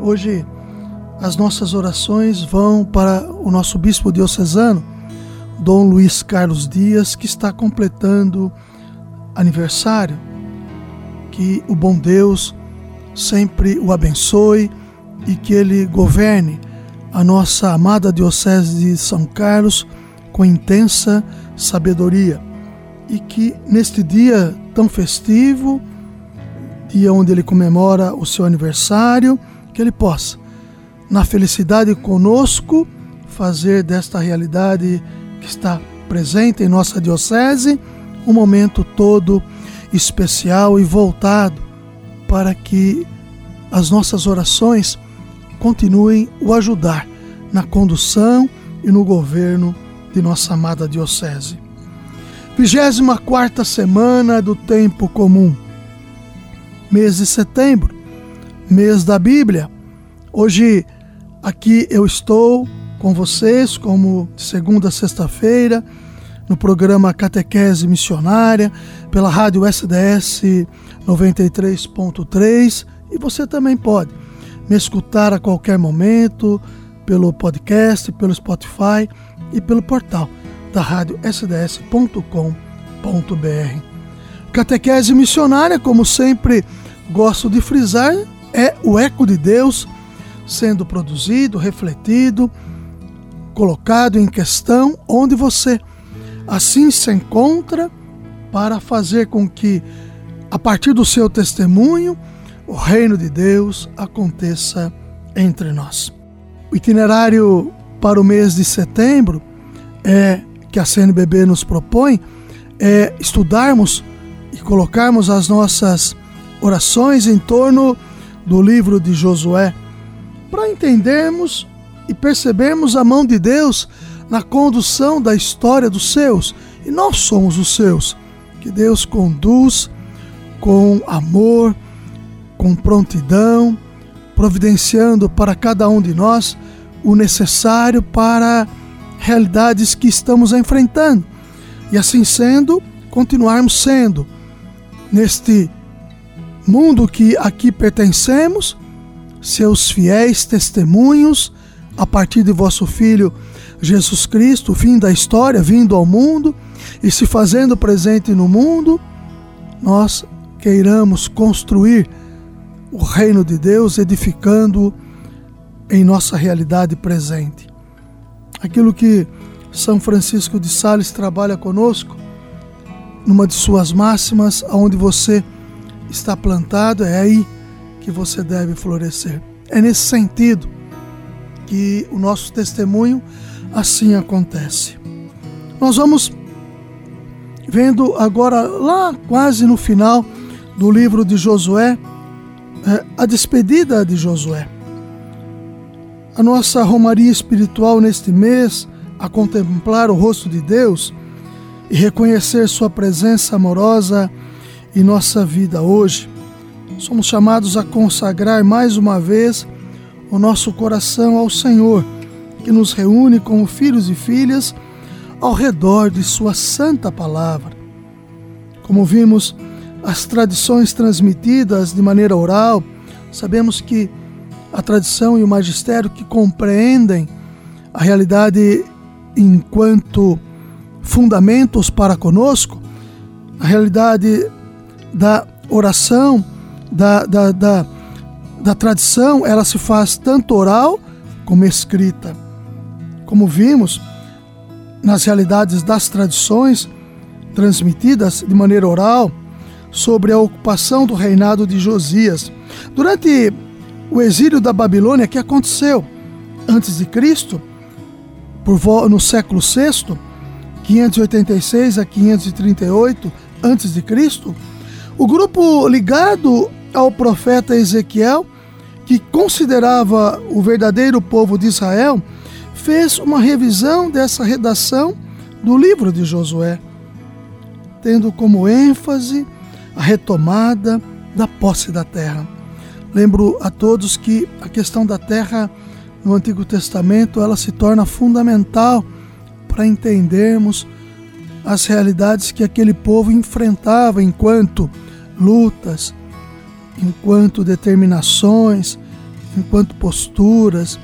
Hoje as nossas orações vão para o nosso bispo diocesano, Dom Luiz Carlos Dias, que está completando aniversário. Que o bom Deus sempre o abençoe e que ele governe a nossa amada Diocese de São Carlos com intensa sabedoria. E que neste dia tão festivo, dia onde ele comemora o seu aniversário, que ele possa, na felicidade conosco, fazer desta realidade que está presente em nossa Diocese um momento todo especial e voltado para que as nossas orações continuem o ajudar na condução e no governo de nossa amada Diocese. 24 semana do tempo comum mês de setembro, mês da Bíblia. Hoje aqui eu estou com vocês, como segunda a sexta-feira, no programa Catequese Missionária, pela rádio SDS 93.3 e você também pode me escutar a qualquer momento pelo podcast, pelo Spotify e pelo portal da rádio sds.com.br. Catequese missionária, como sempre gosto de frisar, é o eco de Deus sendo produzido, refletido, colocado em questão onde você assim se encontra para fazer com que, a partir do seu testemunho, o reino de Deus aconteça entre nós. O itinerário para o mês de setembro é que a CNBB nos propõe é estudarmos e colocarmos as nossas orações em torno do livro de Josué, para entendermos e percebermos a mão de Deus na condução da história dos seus, e nós somos os seus, que Deus conduz com amor, com prontidão, providenciando para cada um de nós o necessário para realidades que estamos enfrentando. E assim sendo, continuarmos sendo neste mundo que aqui pertencemos, seus fiéis testemunhos, a partir de vosso Filho Jesus Cristo, fim da história, vindo ao mundo e se fazendo presente no mundo, nós queiramos construir o reino de Deus, edificando em nossa realidade presente. Aquilo que São Francisco de Sales trabalha conosco, numa de suas máximas, aonde você está plantado, é aí que você deve florescer. É nesse sentido que o nosso testemunho assim acontece. Nós vamos vendo agora, lá quase no final do livro de Josué, é, a despedida de Josué. A nossa romaria espiritual neste mês, a contemplar o rosto de Deus e reconhecer Sua presença amorosa em nossa vida hoje. Somos chamados a consagrar mais uma vez o nosso coração ao Senhor, que nos reúne como filhos e filhas ao redor de Sua santa palavra. Como vimos, as tradições transmitidas de maneira oral, sabemos que a tradição e o magistério que compreendem a realidade enquanto fundamentos para conosco, a realidade da oração, da, da, da, da tradição, ela se faz tanto oral como escrita. Como vimos, nas realidades das tradições transmitidas de maneira oral sobre a ocupação do reinado de Josias. Durante o exílio da Babilônia que aconteceu antes de Cristo, por no século VI, 586 a 538 antes de Cristo, o grupo ligado ao profeta Ezequiel que considerava o verdadeiro povo de Israel, fez uma revisão dessa redação do livro de Josué, tendo como ênfase a retomada da posse da terra. Lembro a todos que a questão da terra no Antigo Testamento ela se torna fundamental para entendermos as realidades que aquele povo enfrentava enquanto lutas, enquanto determinações, enquanto posturas,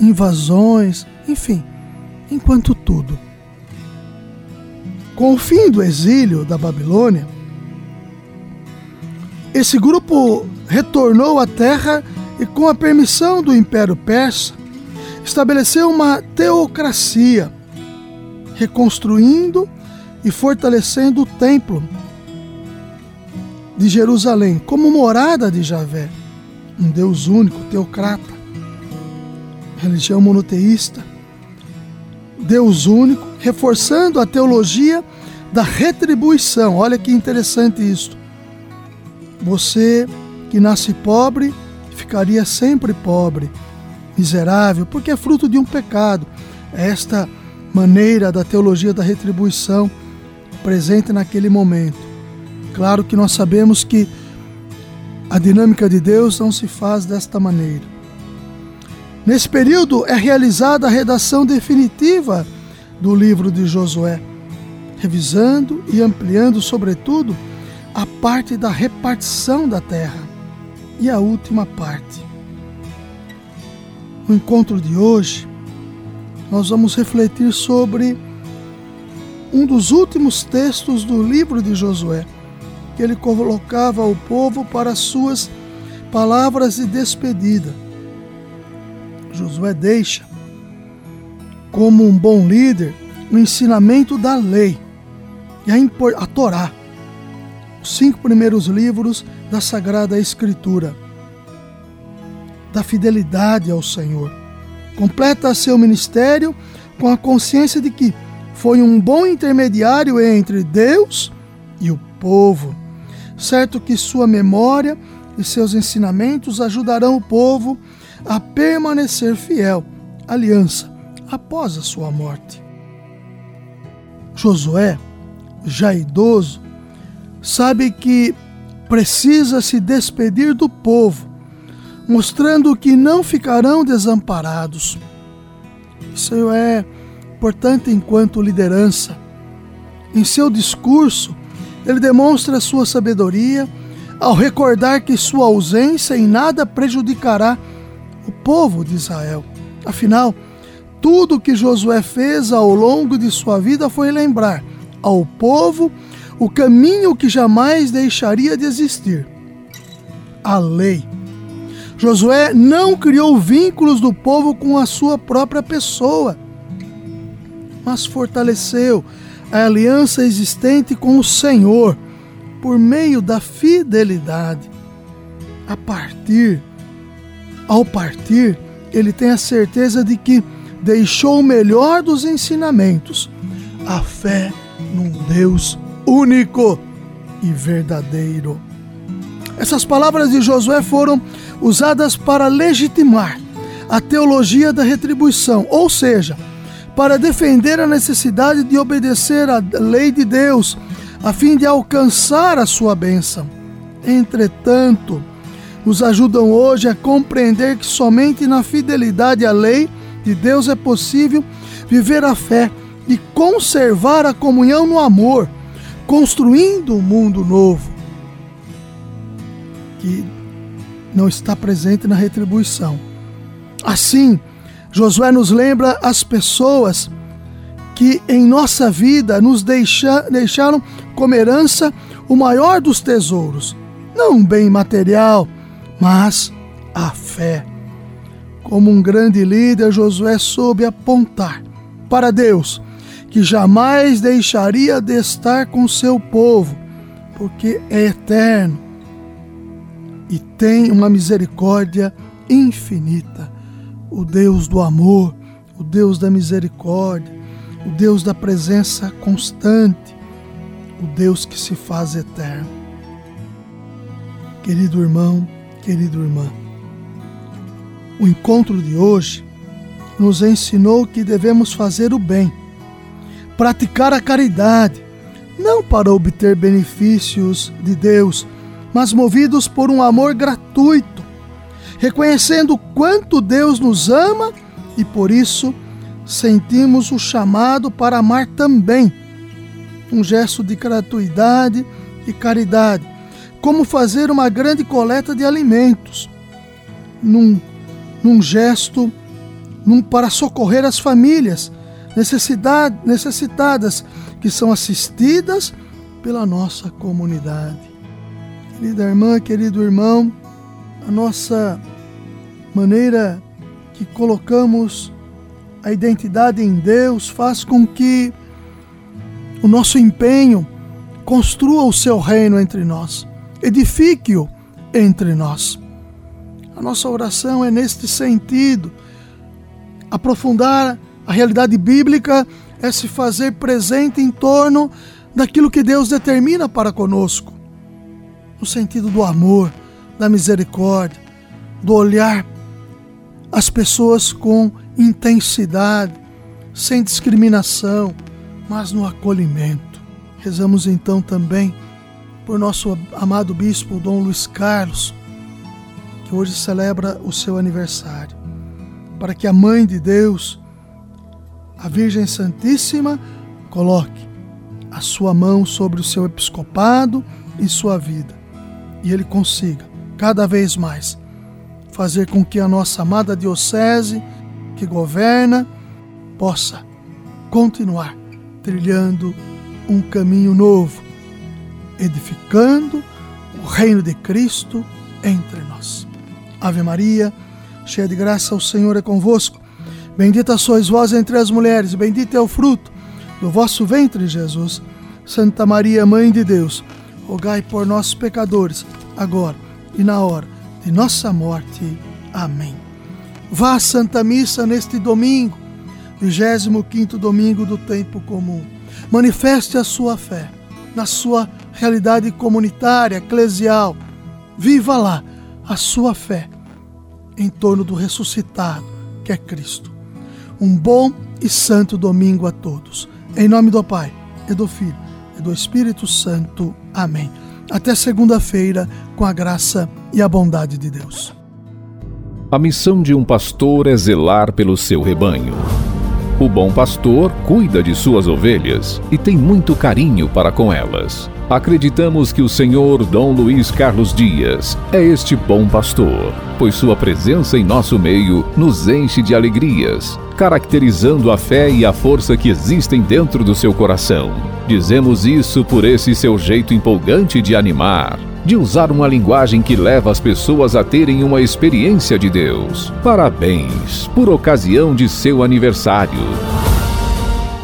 invasões, enfim, enquanto tudo. Com o fim do exílio da Babilônia, esse grupo retornou à terra e, com a permissão do Império Persa, estabeleceu uma teocracia, reconstruindo e fortalecendo o templo de Jerusalém como morada de Javé, um Deus único, teocrata, religião monoteísta, Deus único, reforçando a teologia da retribuição. Olha que interessante isso. Você que nasce pobre ficaria sempre pobre, miserável, porque é fruto de um pecado. É esta maneira da teologia da retribuição presente naquele momento. Claro que nós sabemos que a dinâmica de Deus não se faz desta maneira. Nesse período é realizada a redação definitiva do livro de Josué, revisando e ampliando, sobretudo, a parte da repartição da terra e a última parte. No encontro de hoje, nós vamos refletir sobre um dos últimos textos do livro de Josué que ele colocava ao povo para suas palavras de despedida. Josué deixa, como um bom líder, o ensinamento da lei e a, a Torá, os cinco primeiros livros da Sagrada Escritura, da fidelidade ao Senhor. Completa seu ministério com a consciência de que foi um bom intermediário entre Deus e o povo certo que sua memória e seus ensinamentos ajudarão o povo a permanecer fiel à aliança após a sua morte. Josué, já idoso, sabe que precisa se despedir do povo, mostrando que não ficarão desamparados. Isso é importante enquanto liderança. Em seu discurso, ele demonstra sua sabedoria ao recordar que sua ausência em nada prejudicará o povo de Israel. Afinal, tudo que Josué fez ao longo de sua vida foi lembrar ao povo o caminho que jamais deixaria de existir a lei. Josué não criou vínculos do povo com a sua própria pessoa, mas fortaleceu a aliança existente com o Senhor por meio da fidelidade. A partir, ao partir, ele tem a certeza de que deixou o melhor dos ensinamentos, a fé num Deus único e verdadeiro. Essas palavras de Josué foram usadas para legitimar a teologia da retribuição, ou seja, para defender a necessidade de obedecer à lei de Deus, a fim de alcançar a sua bênção. Entretanto, nos ajudam hoje a compreender que somente na fidelidade à lei de Deus é possível viver a fé e conservar a comunhão no amor, construindo um mundo novo que não está presente na retribuição. Assim, Josué nos lembra as pessoas que em nossa vida nos deixa, deixaram como herança o maior dos tesouros, não um bem material, mas a fé. Como um grande líder, Josué soube apontar para Deus que jamais deixaria de estar com seu povo, porque é eterno e tem uma misericórdia infinita o Deus do amor, o Deus da misericórdia, o Deus da presença constante, o Deus que se faz eterno. Querido irmão, querido irmã, O encontro de hoje nos ensinou que devemos fazer o bem, praticar a caridade, não para obter benefícios de Deus, mas movidos por um amor gratuito, reconhecendo quanto Deus nos ama e por isso sentimos o chamado para amar também. Um gesto de gratuidade e caridade, como fazer uma grande coleta de alimentos, num, num gesto num, para socorrer as famílias necessitadas que são assistidas pela nossa comunidade. Querida irmã, querido irmão, a nossa maneira que colocamos a identidade em Deus faz com que o nosso empenho construa o seu reino entre nós, edifique-o entre nós. A nossa oração é neste sentido Aprofundar a realidade bíblica é se fazer presente em torno daquilo que Deus determina para conosco, no sentido do amor, da misericórdia, do olhar as pessoas com intensidade, sem discriminação, mas no acolhimento. Rezamos então também por nosso amado bispo Dom Luiz Carlos, que hoje celebra o seu aniversário para que a Mãe de Deus, a Virgem Santíssima, coloque a sua mão sobre o seu episcopado e sua vida, e ele consiga, cada vez mais, fazer com que a nossa amada Diocese, que governa, possa continuar trilhando um caminho novo, edificando o reino de Cristo entre nós. Ave Maria, cheia de graça, o Senhor é convosco. Bendita sois vós entre as mulheres, bendito é o fruto do vosso ventre, Jesus. Santa Maria, Mãe de Deus, rogai por nós, pecadores, agora e na hora de nossa morte. Amém. Vá à Santa Missa neste domingo, 25 domingo do tempo comum. Manifeste a sua fé na sua realidade comunitária, eclesial. Viva lá a sua fé em torno do ressuscitado, que é Cristo. Um bom e santo domingo a todos. Em nome do Pai, e do Filho, e do Espírito Santo. Amém. Até segunda-feira, com a graça e a bondade de Deus. A missão de um pastor é zelar pelo seu rebanho. O bom pastor cuida de suas ovelhas e tem muito carinho para com elas. Acreditamos que o Senhor Dom Luiz Carlos Dias é este bom pastor, pois sua presença em nosso meio nos enche de alegrias, caracterizando a fé e a força que existem dentro do seu coração. Dizemos isso por esse seu jeito empolgante de animar, de usar uma linguagem que leva as pessoas a terem uma experiência de Deus. Parabéns por ocasião de seu aniversário.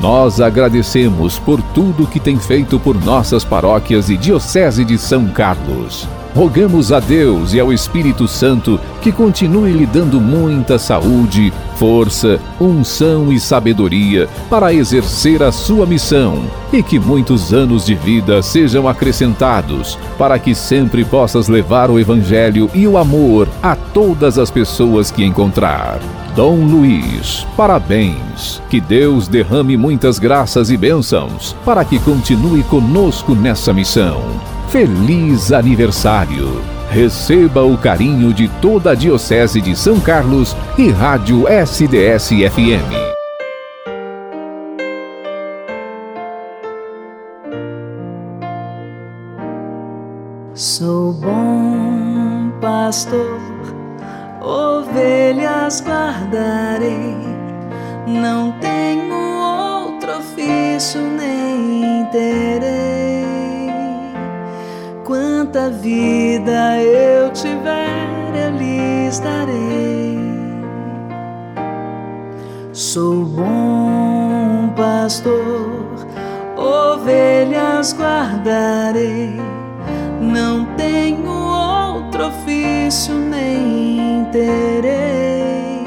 Nós agradecemos por tudo que tem feito por nossas paróquias e Diocese de São Carlos. Rogamos a Deus e ao Espírito Santo que continue lhe dando muita saúde, força, unção e sabedoria para exercer a sua missão e que muitos anos de vida sejam acrescentados para que sempre possas levar o Evangelho e o amor a todas as pessoas que encontrar. Dom Luiz, parabéns. Que Deus derrame muitas graças e bênçãos para que continue conosco nessa missão. Feliz aniversário! Receba o carinho de toda a Diocese de São Carlos e Rádio SDS-FM. Sou bom pastor ovelhas guardarei. Não tenho outro ofício nem terei. Quanta vida eu tiver, eu lhes. Sou bom pastor, ovelhas guardarei. Não tenho outro ofício nem terei.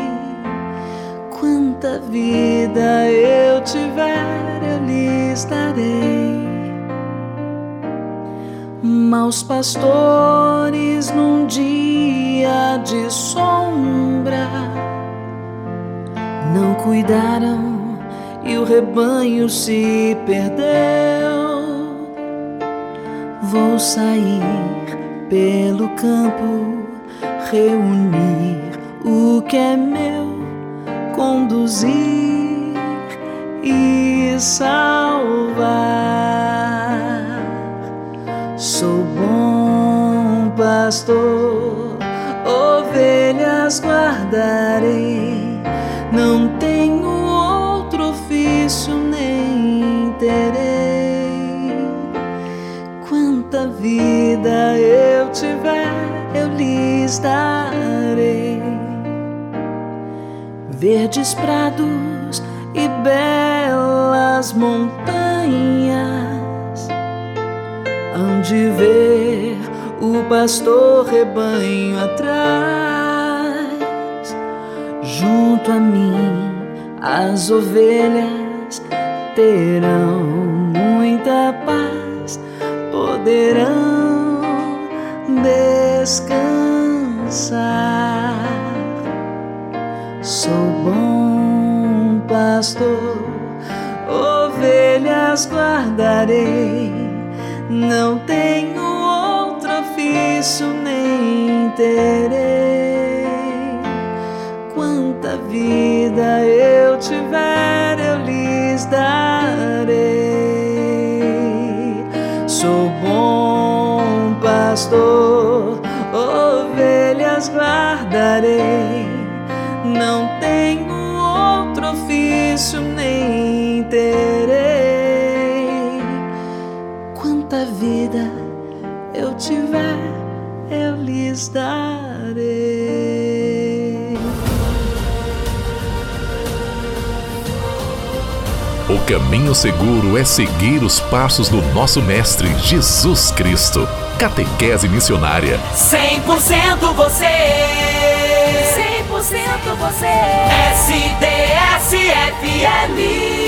Quanta vida eu tiver, eu lhes darei. Maus pastores num dia de sombra cuidaram e o rebanho se perdeu. Vou sair pelo campo, reunir é meu, conduzir e salvar. Sou bom pastor, ovelhas guardarei, não tenho outro ofício nem terei. Quanta vida eu tiver, eu lhes darei. Verdes prados e belas montanhas, hão de ver o pastor rebanho atrás, junto a mim as ovelhas terão muita paz, poderão descansar. Sou bom pastor, ovelhas guardarei, não tenho outro ofício nem terei. Quanta vida eu tiver, eu lhes darei. Sou bom pastor, ovelhas guardarei, vida eu tiver, eu lhes darei. O caminho seguro é seguir os passos do nosso Mestre Jesus Cristo. Catequese Missionária. 100% você. 100% você. SDS FM.